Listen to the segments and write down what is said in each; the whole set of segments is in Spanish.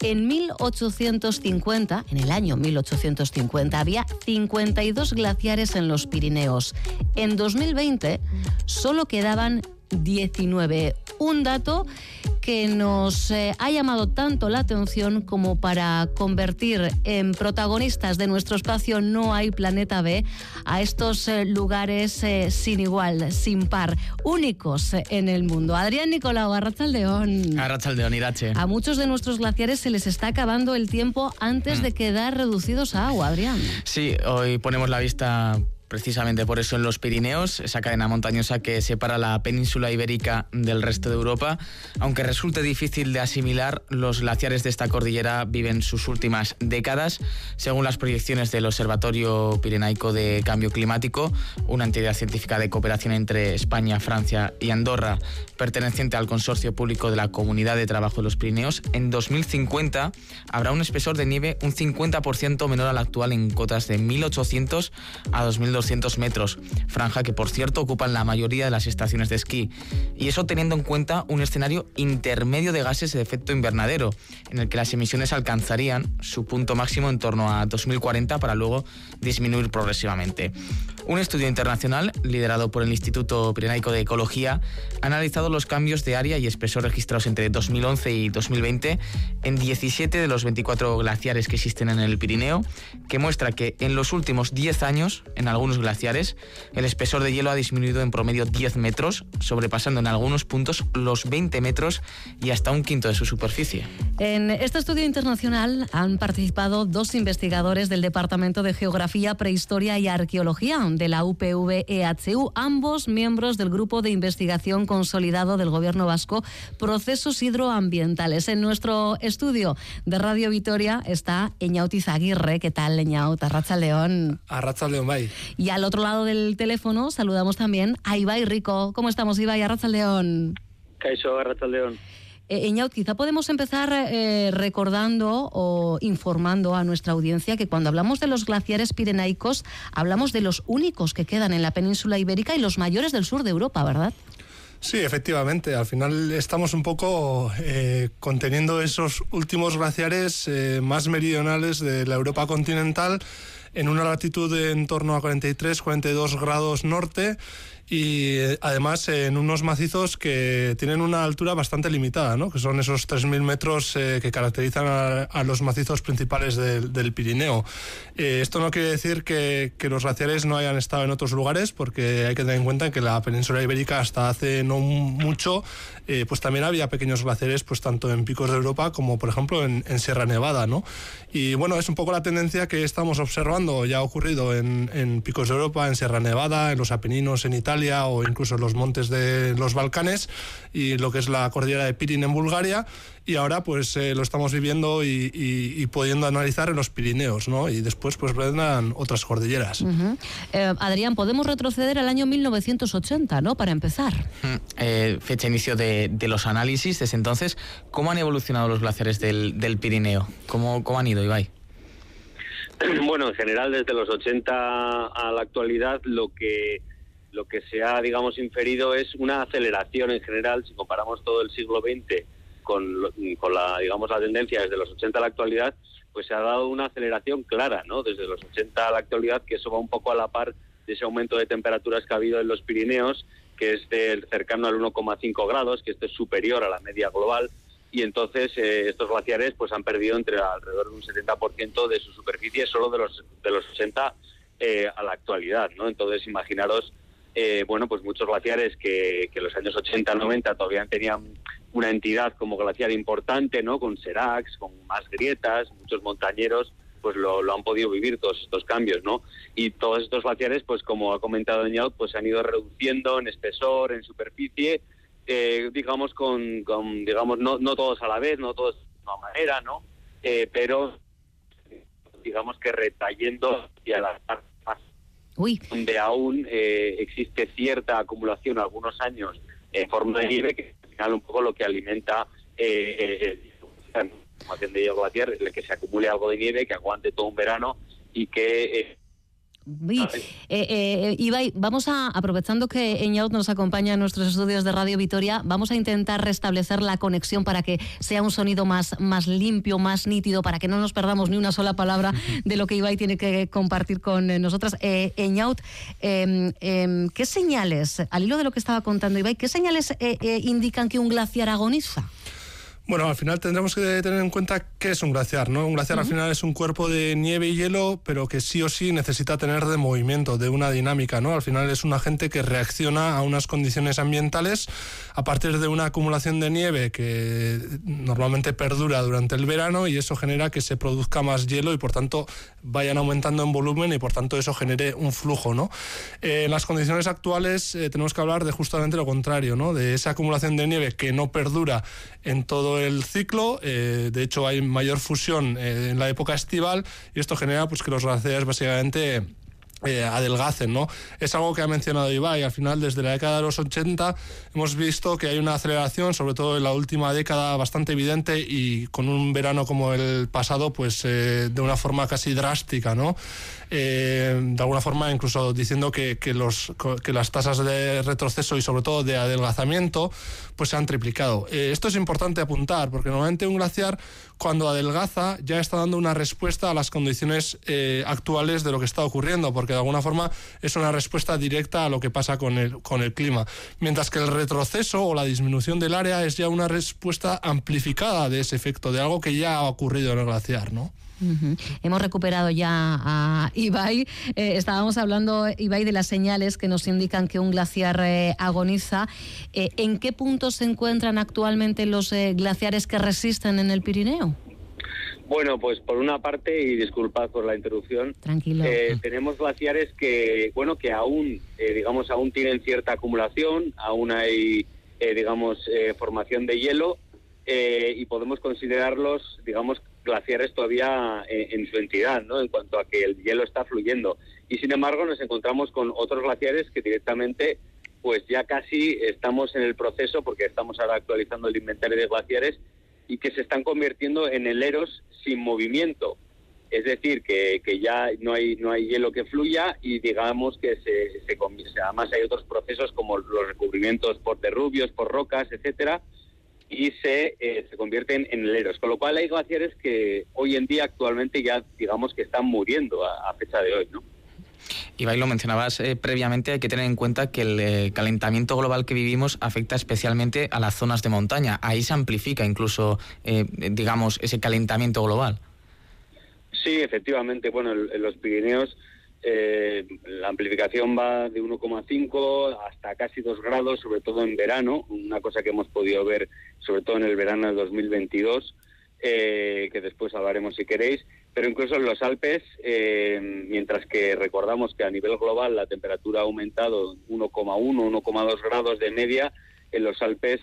En 1850, en el año 1850, había 52 glaciares en los Pirineos. En 2020 solo quedaban 19. Un dato que nos eh, ha llamado tanto la atención como para convertir en protagonistas de nuestro espacio No hay planeta B a estos eh, lugares eh, sin igual, sin par, únicos en el mundo. Adrián Nicolau, Arrachaldeón. Arrachaldeón, Irache. A muchos de nuestros glaciares se les está acabando el tiempo antes mm. de quedar reducidos a agua, Adrián. Sí, hoy ponemos la vista precisamente por eso en los Pirineos, esa cadena montañosa que separa la península ibérica del resto de Europa. Aunque resulte difícil de asimilar, los glaciares de esta cordillera viven sus últimas décadas. Según las proyecciones del Observatorio Pirenaico de Cambio Climático, una entidad científica de cooperación entre España, Francia y Andorra, perteneciente al consorcio público de la Comunidad de Trabajo de los Pirineos, en 2050 habrá un espesor de nieve un 50% menor al actual en cotas de 1800 a 2200 200 metros, franja que por cierto ocupan la mayoría de las estaciones de esquí. Y eso teniendo en cuenta un escenario intermedio de gases de efecto invernadero, en el que las emisiones alcanzarían su punto máximo en torno a 2040 para luego disminuir progresivamente. Un estudio internacional, liderado por el Instituto Pirenaico de Ecología, ha analizado los cambios de área y espesor registrados entre 2011 y 2020 en 17 de los 24 glaciares que existen en el Pirineo, que muestra que en los últimos 10 años, en algunos glaciares, el espesor de hielo ha disminuido en promedio 10 metros, sobrepasando en algunos puntos los 20 metros y hasta un quinto de su superficie. En este estudio internacional han participado dos investigadores del Departamento de Geografía, Prehistoria y Arqueología de la UPV-EHU, ambos miembros del Grupo de Investigación Consolidado del Gobierno Vasco, Procesos Hidroambientales. En nuestro estudio de Radio Vitoria está Eñautiz Aguirre. ¿Qué tal, Eñaut? Arracha León. Arracha León, bye. Y al otro lado del teléfono saludamos también a Ibai Rico. ¿Cómo estamos, Ibai? Arracha León. Caixo, Arracha León. Eh, quizá podemos empezar eh, recordando o informando a nuestra audiencia que cuando hablamos de los glaciares pirenaicos, hablamos de los únicos que quedan en la península ibérica y los mayores del sur de Europa, ¿verdad? Sí, efectivamente. Al final estamos un poco eh, conteniendo esos últimos glaciares eh, más meridionales de la Europa continental en una latitud de en torno a 43, 42 grados norte y eh, además en unos macizos que tienen una altura bastante limitada, ¿no? que son esos 3.000 metros eh, que caracterizan a, los macizos principales del, Pirineo. Eh, esto no quiere decir que, que, los glaciares no hayan estado en otros lugares, porque hay que tener en cuenta que la península ibérica hasta hace no mucho, pues también había pequeños glaciares, pues tanto en picos de Europa como por ejemplo en, Sierra Nevada. ¿no? Y bueno, es un poco la tendencia que estamos observando, ya ha ocurrido en, en picos de Europa, en Sierra Nevada, en los Apeninos, en Italia, o incluso los montes de los Balcanes y lo que es la cordillera de Pirin en Bulgaria y ahora pues eh, lo estamos viviendo y, pudiendo analizar en los Pirineos, ¿no? Y después pues vendrán otras cordilleras. Eh, Adrián, podemos retroceder al año 1980, ¿no? Para empezar. Eh, fecha inicio de, los análisis. Desde entonces, ¿cómo han evolucionado los glaciares del, Pirineo? ¿Cómo, ¿Cómo han ido, Ibai? Bueno, en general desde los 80 a la actualidad lo que lo que se ha, digamos, inferido es una aceleración en general, si comparamos todo el siglo XX con, con la, digamos, la tendencia desde los 80 a la actualidad, pues se ha dado una aceleración clara, ¿no? Desde los 80 a la actualidad, que eso va un poco a la par de ese aumento de temperaturas que ha habido en los Pirineos, que es del cercano al 1,5 grados, que esto es superior a la media global, y entonces eh, estos glaciares pues han perdido entre alrededor de un 70% de su superficie solo de los de los 80 eh, a la actualidad, ¿no? Entonces imaginaros eh, bueno, pues muchos glaciares que, en los años 80, 90 todavía tenían una entidad como glaciar importante, ¿no? Con seracs, con más grietas, muchos montañeros pues lo, han podido vivir todos estos cambios, ¿no? Y todos estos glaciares, pues como ha comentado Ñaut, pues se han ido reduciendo en espesor, en superficie, eh, digamos con, digamos, no, no todos a la vez, no todos de una manera, ¿no? Eh, pero digamos que retayendo a la donde aún eh, existe cierta acumulación algunos años en forma de nieve, que es al final un poco lo que alimenta eh, eh, el de glaciar, el que se acumule algo de nieve, que aguante todo un verano y que... Eh, Eh, Ibai, vamos a, aprovechando que Eñaut nos acompaña en nuestros estudios de Radio Vitoria, vamos a intentar restablecer la conexión para que sea un sonido más, más limpio, más nítido, para que no nos perdamos ni una sola palabra de lo que Ibai tiene que compartir con nosotras. Eñaut, em, em, ¿qué señales, al hilo de lo que estaba contando Ibai, qué señales indican que un glaciar agoniza? Bueno, al final tendremos que tener en cuenta qué es un glaciar, ¿no? Un glaciar al final es un cuerpo de nieve y hielo, pero que sí o sí necesita tener de movimiento, de una dinámica, ¿no? Al final es un agente que reacciona a unas condiciones ambientales a partir de una acumulación de nieve que normalmente perdura durante el verano y eso genera que se produzca más hielo y por tanto vayan aumentando en volumen y por tanto eso genere un flujo, ¿no? Eh, en las condiciones actuales eh, tenemos que hablar de justamente lo contrario, ¿no? De esa acumulación de nieve que no perdura en todo el ciclo. Eh, de hecho, hay mayor fusión eh, en la época estival y esto genera pues, que los glaciares básicamente eh, adelgacen, ¿no? Es algo que ha mencionado Ibai. Al final, desde la década de los 80, hemos visto que hay una aceleración, sobre todo en la última década, bastante evidente y con un verano como el pasado, pues de una forma casi drástica, ¿no? Eh, de alguna forma incluso diciendo que, los, que las tasas de retroceso y sobre todo de adelgazamiento pues se han triplicado. Eh, esto es importante apuntar porque normalmente un glaciar cuando adelgaza ya está dando una respuesta a las condiciones eh, actuales de lo que está ocurriendo porque de alguna forma es una respuesta directa a lo que pasa con el, con el clima. Mientras que el retroceso o la disminución del área es ya una respuesta amplificada de ese efecto, de algo que ya ha ocurrido en el glaciar, ¿no? Hemos recuperado ya a Ibai. Eh, estábamos hablando, Ibai, de las señales que nos indican que un glaciar eh, agoniza. Eh, ¿En qué punto se encuentran actualmente los glaciares que resisten en el Pirineo? Bueno, pues por una parte, y disculpad por la interrupción, Tranquilo. tenemos glaciares que, bueno, que aún, digamos, aún tienen cierta acumulación, aún hay, digamos, formación de hielo, y podemos considerarlos, digamos, glaciares todavía eh, en, su entidad, ¿no? En cuanto a que el hielo está fluyendo. Y sin embargo nos encontramos con otros glaciares que directamente, pues ya casi estamos en el proceso, porque estamos ahora actualizando el inventario de glaciares, y que se están convirtiendo en heleros sin movimiento. Es decir, que, que ya no hay, no hay hielo que fluya y digamos que se, se, además hay otros procesos como los recubrimientos por derrubios, por rocas, etcétera, y se, eh, se convierten en heleros. Con lo cual hay glaciares que hoy en día actualmente ya digamos que están muriendo a, fecha de hoy, ¿no? Ibai, lo mencionabas eh, previamente, hay que tener en cuenta que el eh, calentamiento global que vivimos afecta especialmente a las zonas de montaña. Ahí se amplifica incluso, digamos, ese calentamiento global. Sí, efectivamente. Bueno, en los Pirineos eh, la amplificación va de 1,5 hasta casi 2 grados, sobre todo en verano, una cosa que hemos podido ver sobre todo en el verano del 2022, eh, que después hablaremos si queréis, pero incluso en los Alpes, eh, mientras que recordamos que a nivel global la temperatura ha aumentado 1,1, 1,2 grados de media, en los Alpes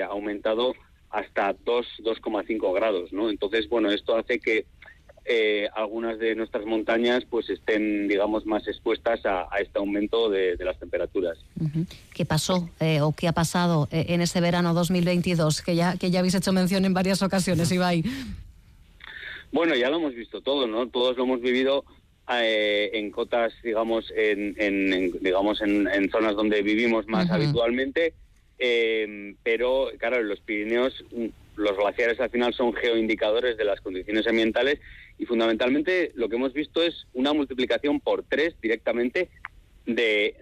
ha aumentado hasta 2, 2,5 grados, ¿no? Entonces, bueno, esto hace que eh, algunas de nuestras montañas pues estén digamos más expuestas a, este aumento de, las temperaturas. ¿Qué pasó eh, o qué ha pasado eh, en ese verano 2022 que ya que ya habéis hecho mención en varias ocasiones, Ibai? Bueno, ya lo hemos visto todo, ¿no? Todos lo hemos vivido en cotas, digamos, en, digamos en, zonas donde vivimos más habitualmente, pero claro, en los Pirineos los glaciares al final son geoindicadores de las condiciones ambientales y fundamentalmente lo que hemos visto es una multiplicación por tres directamente de,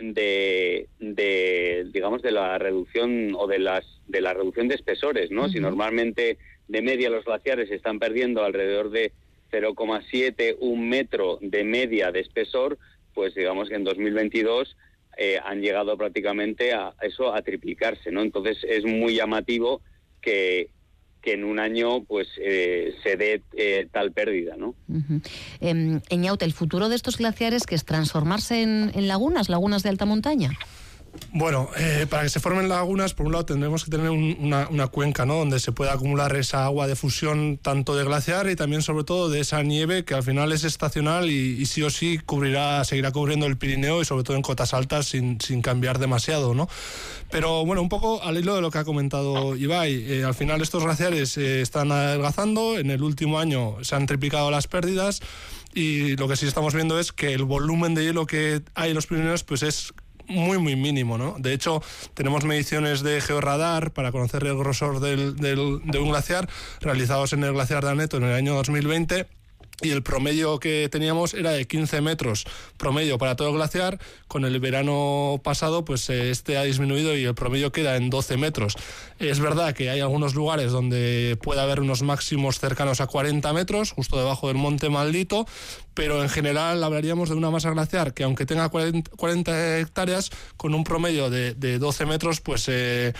de, digamos de la reducción o de las de la reducción de espesores, ¿no? Si normalmente de media los glaciares están perdiendo alrededor de 0,7 un metro de media de espesor, pues digamos que en 2022 eh, han llegado prácticamente a eso a triplicarse, ¿no? Entonces es muy llamativo que, que en un año pues eh, se dé eh, tal pérdida, ¿no? Uh el futuro de estos glaciares que es transformarse en, en lagunas, lagunas de alta montaña. Bueno, eh, para que se formen lagunas, por un lado tendremos que tener una, cuenca, ¿no? Donde se pueda acumular esa agua de fusión tanto de glaciar y también sobre todo de esa nieve que al final es estacional y, sí o sí cubrirá, seguirá cubriendo el Pirineo y sobre todo en cotas altas sin, cambiar demasiado, ¿no? Pero bueno, un poco al hilo de lo que ha comentado Ibai, eh, al final estos glaciares eh, están adelgazando, en el último año se han triplicado las pérdidas y lo que sí estamos viendo es que el volumen de hielo que hay en los Pirineos pues es muy, muy mínimo. ¿no? De hecho, tenemos mediciones de georradar para conocer el grosor del, del, de un glaciar realizados en el glaciar de Aneto en el año 2020 y el promedio que teníamos era de 15 metros promedio para todo el glaciar. Con el verano pasado, pues eh, este ha disminuido y el promedio queda en 12 metros. Es verdad que hay algunos lugares donde puede haber unos máximos cercanos a 40 metros, justo debajo del monte maldito, pero en general hablaríamos de una masa glaciar que aunque tenga 40, hectáreas, con un promedio de, de 12 metros, pues... Eh,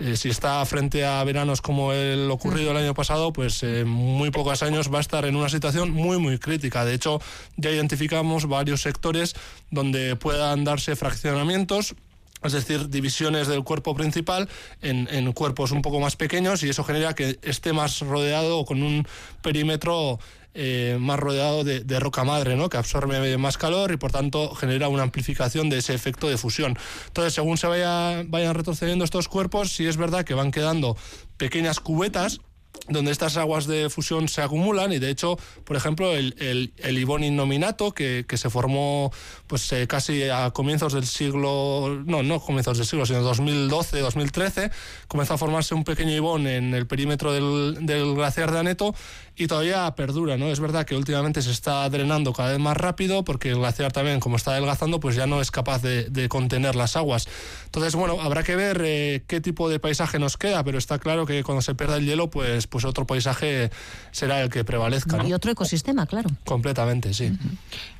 eh, si está frente a veranos como el ocurrido el año pasado, pues en eh, muy pocos años va a estar en una situación muy, muy crítica. De hecho, ya identificamos varios sectores donde puedan darse fraccionamientos es decir, divisiones del cuerpo principal en, en, cuerpos un poco más pequeños y eso genera que esté más rodeado con un perímetro eh, más rodeado de, roca madre, ¿no? que absorbe más calor y por tanto genera una amplificación de ese efecto de fusión. Entonces, según se vaya, vayan retrocediendo estos cuerpos, sí es verdad que van quedando pequeñas cubetas donde estas aguas de fusión se acumulan y de hecho, por ejemplo, el, el, Ibón innominato que, que, se formó pues eh, casi a comienzos del siglo, no, no comienzos del siglo, sino 2012, 2013, comenzó a formarse un pequeño Ibón en el perímetro del, del glaciar de Aneto y todavía perdura, ¿no? Es verdad que últimamente se está drenando cada vez más rápido porque el glaciar también, como está adelgazando, pues ya no es capaz de, de contener las aguas. Entonces, bueno, habrá que ver eh, qué tipo de paisaje nos queda, pero está claro que cuando se pierda el hielo, pues, pues otro paisaje será el que prevalezca. ¿no? Y otro ecosistema, claro. Completamente, sí.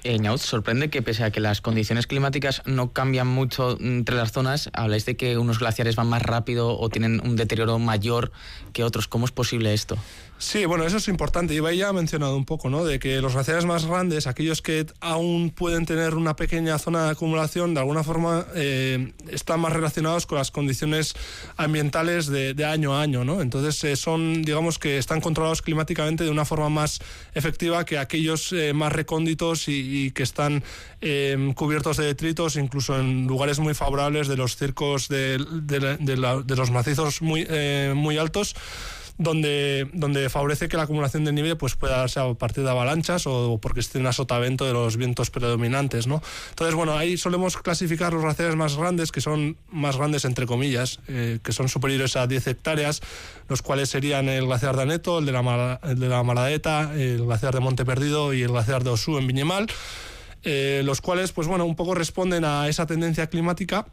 Uh sorprende que pese a que las condiciones climáticas no cambian mucho entre las zonas, habláis de que unos glaciares van más rápido o tienen un deterioro mayor que otros. ¿Cómo es posible esto? Sí, bueno, eso es importante. Iba ya ha mencionado un poco, ¿no? De que los glaciares más grandes, aquellos que aún pueden tener una pequeña zona de acumulación, de alguna forma eh, están más relacionados con las condiciones ambientales de, año a año, ¿no? Entonces eh, son, digamos que están controlados climáticamente de una forma más efectiva que aquellos eh, más recónditos y, que están cubiertos de detritos, incluso en lugares muy favorables de los circos de, de los macizos muy, muy altos donde, donde favorece que la acumulación de nieve pues, pueda darse a partir de avalanchas o porque esté en sotavento de los vientos predominantes. ¿no? Entonces, bueno, ahí solemos clasificar los glaciares más grandes, que son más grandes entre comillas, eh, que son superiores a 10 hectáreas, los cuales serían el glaciar de Aneto, el de la, el de la Maladeta, el glaciar de Monte Perdido y el glaciar de Osú en Viñemal. Eh, los cuales, pues bueno, un poco responden a esa tendencia climática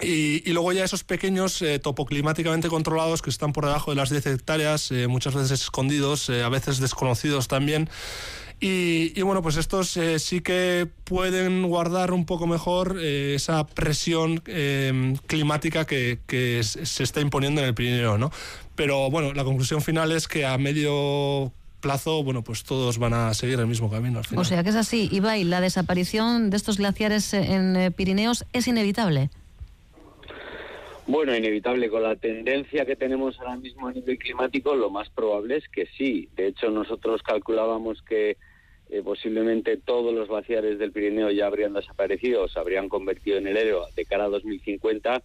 y, luego ya esos pequeños eh, topoclimáticamente controlados que están por debajo de las 10 hectáreas, eh, muchas veces escondidos, eh, a veces desconocidos también. Y, bueno, pues estos sí que pueden guardar un poco mejor esa presión climática que, que, se está imponiendo en el Pirineo, ¿no? Pero bueno, la conclusión final es que a medio plazo, bueno, pues todos van a seguir el mismo camino al final. O sea que es así, Ibai, la desaparición de estos glaciares en Pirineos es inevitable. Bueno, inevitable. Con la tendencia que tenemos ahora mismo a nivel climático, lo más probable es que sí. De hecho, nosotros calculábamos que eh, posiblemente todos los glaciares del Pirineo ya habrían desaparecido o se habrían convertido en helero de cara a 2050.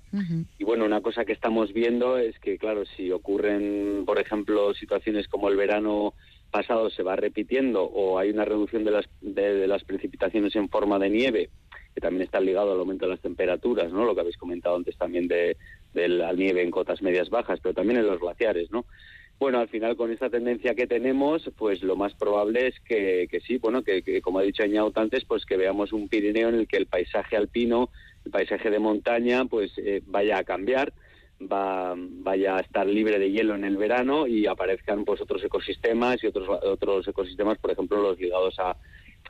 Y bueno, una cosa que estamos viendo es que, claro, si ocurren, por ejemplo, situaciones como el verano pasado se va repitiendo o hay una reducción de las, de las precipitaciones en forma de nieve que también está ligado al aumento de las temperaturas, ¿no? Lo que habéis comentado antes también de, la nieve en cotas medias bajas, pero también en los glaciares, ¿no? Bueno, al final con esta tendencia que tenemos, pues lo más probable es que, sí, bueno, que, como ha dicho Añaut antes, pues que veamos un Pirineo en el que el paisaje alpino, el paisaje de montaña, pues eh, vaya a cambiar, va, vaya a estar libre de hielo en el verano y aparezcan pues otros ecosistemas y otros otros ecosistemas, por ejemplo, los ligados a,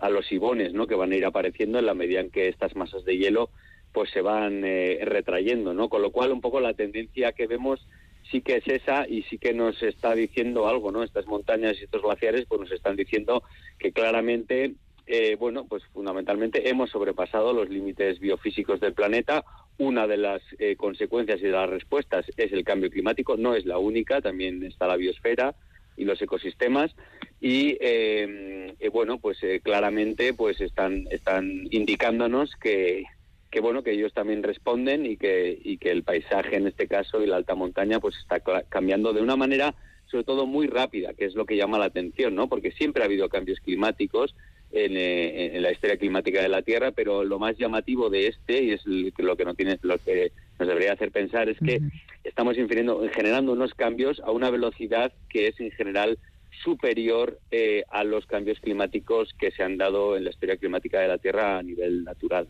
a los ibones, ¿no? Que van a ir apareciendo en la medida en que estas masas de hielo pues se van eh, retrayendo, ¿no? Con lo cual un poco la tendencia que vemos sí que es esa y sí que nos está diciendo algo, ¿no? Estas montañas y estos glaciares pues nos están diciendo que claramente eh, bueno, pues fundamentalmente hemos sobrepasado los límites biofísicos del planeta. Una de las eh, consecuencias y de las respuestas es el cambio climático, no es la única, también está la biosfera y los ecosistemas y eh, eh, bueno pues eh, claramente pues están están indicándonos que, que bueno que ellos también responden y que y que el paisaje en este caso y la alta montaña pues está cambiando de una manera sobre todo muy rápida que es lo que llama la atención no porque siempre ha habido cambios climáticos en, la historia climática de la Tierra, pero lo más llamativo de este, y es lo que, no tiene, lo que nos debería hacer pensar, es que estamos infiriendo, generando unos cambios a una velocidad que es en general superior eh, a los cambios climáticos que se han dado en la historia climática de la Tierra a nivel natural.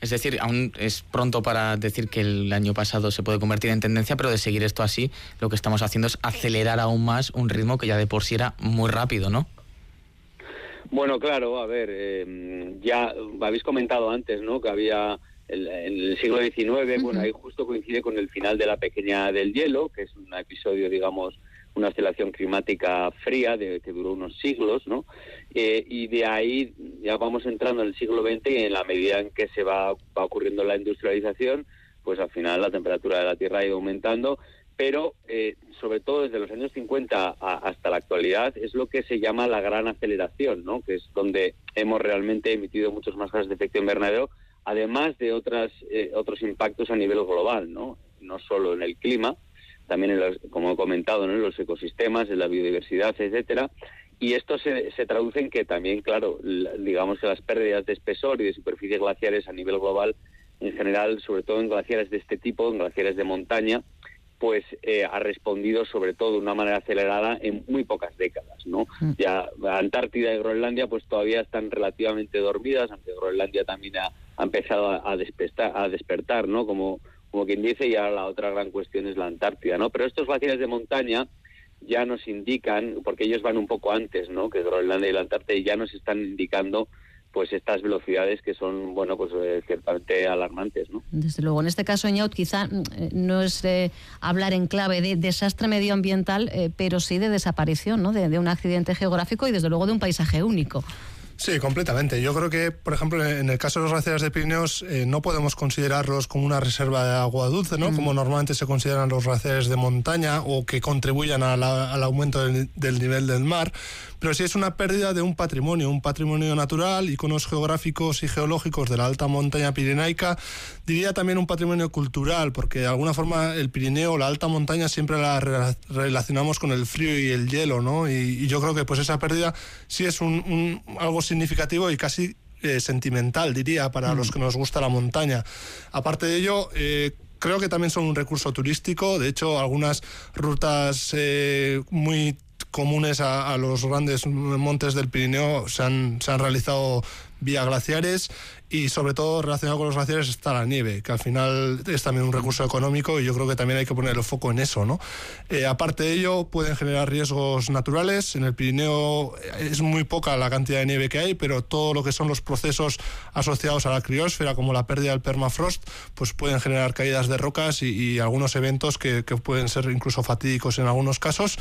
Es decir, aún es pronto para decir que el año pasado se puede convertir en tendencia, pero de seguir esto así, lo que estamos haciendo es acelerar aún más un ritmo que ya de por sí era muy rápido, ¿no? Bueno, claro, a ver, eh, ya habéis comentado antes, ¿no? Que había en el siglo XIX, bueno, ahí justo coincide con el final de la pequeña del hielo, que es un episodio, digamos, una oscilación climática fría de, que duró unos siglos, ¿no? Eh, y de ahí ya vamos entrando en el siglo XX y en la medida en que se va, va ocurriendo la industrialización, pues al final la temperatura de la Tierra ha ido aumentando, pero eh, sobre todo desde los años 50 hasta la actualidad es lo que se llama la gran aceleración, ¿no? Que es donde hemos realmente emitido muchos más gases de efecto invernadero, además de otras, eh, otros impactos a nivel global, ¿no? No solo en el clima, también, en los, como he comentado, en los ecosistemas, en la biodiversidad, etcétera. Y esto se, se traduce en que también, claro, digamos que las pérdidas de espesor y de superficies glaciares a nivel global, en general, sobre todo en glaciares de este tipo, en glaciares de montaña, pues eh, ha respondido sobre todo de una manera acelerada en muy pocas décadas, ¿no? Mm. Ya Antártida y Groenlandia pues todavía están relativamente dormidas, aunque Groenlandia también ha, empezado a, a, despertar, a despertar, ¿no? Como como quien dice, y ahora la otra gran cuestión es la Antártida, ¿no? Pero estos glaciares de montaña ya nos indican, porque ellos van un poco antes, ¿no? Que Groenlandia y la Antártida, ya nos están indicando pues estas velocidades que son, bueno, pues eh, ciertamente alarmantes, ¿no? Desde luego, en este caso, Eñaut, quizá mm, eh, no es eh, hablar en clave de desastre medioambiental, pero sí de desaparición, ¿no? De un accidente geográfico y, desde luego, de un paisaje único. Sí, completamente. Yo creo que, por ejemplo, en el caso de los glaciares de Pirineos, eh, no podemos considerarlos como una reserva de agua dulce, ¿no? Mm. Como normalmente se consideran los glaciares de montaña o que contribuyan al aumento del, nivel del mar, pero sí es una pérdida de un patrimonio, un patrimonio natural, iconos geográficos y geológicos de la alta montaña pirenaica, diría también un patrimonio cultural, porque de alguna forma el Pirineo, la alta montaña, siempre la relacionamos con el frío y el hielo, ¿no? Y, yo creo que pues esa pérdida sí es un, algo significativo y casi eh, sentimental, diría, para los mm. que nos gusta la montaña. Aparte de ello, eh, creo que también son un recurso turístico. De hecho, algunas rutas eh, muy comunes a, los grandes montes del Pirineo se han, se han realizado vía glaciares y sobre todo relacionado con los glaciares está la nieve, que al final es también un recurso económico y yo creo que también hay que poner el foco en eso. ¿no? Eh, aparte de ello, pueden generar riesgos naturales. En el Pirineo es muy poca la cantidad de nieve que hay, pero todo lo que son los procesos asociados a la criósfera, como la pérdida del permafrost, pues pueden generar caídas de rocas y, algunos eventos que, que, pueden ser incluso fatídicos en algunos casos.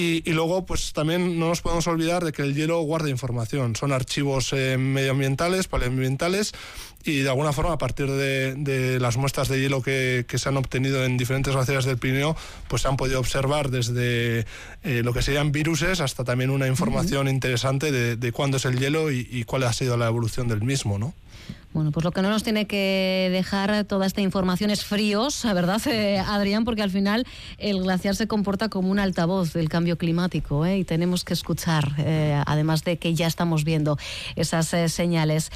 Y, luego, pues también no nos podemos olvidar de que el hielo guarda información. Son archivos eh, medioambientales, paleoambientales, y de alguna forma, a partir de, las muestras de hielo que, se han obtenido en diferentes glaciares del Pirineo, pues se han podido observar desde eh, lo que serían viruses hasta también una información interesante de, cuándo es el hielo y, y, cuál ha sido la evolución del mismo, ¿no? Bueno, pues lo que no nos tiene que dejar toda esta información es fríos, ¿verdad, eh, Adrián? Porque al final el glaciar se comporta como un altavoz del cambio climático ¿eh? y tenemos que escuchar, eh, además de que ya estamos viendo esas señales.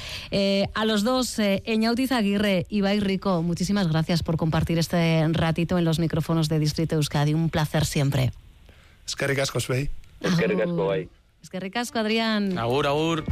a los dos, Eñautiz Aguirre y Ibai Rico, muchísimas gracias por compartir este ratito en los micrófonos de Distrito Euskadi. Un placer siempre. Es que ricasco, Es que ricasco, Es que ricasco, Adrián. Agur, agur.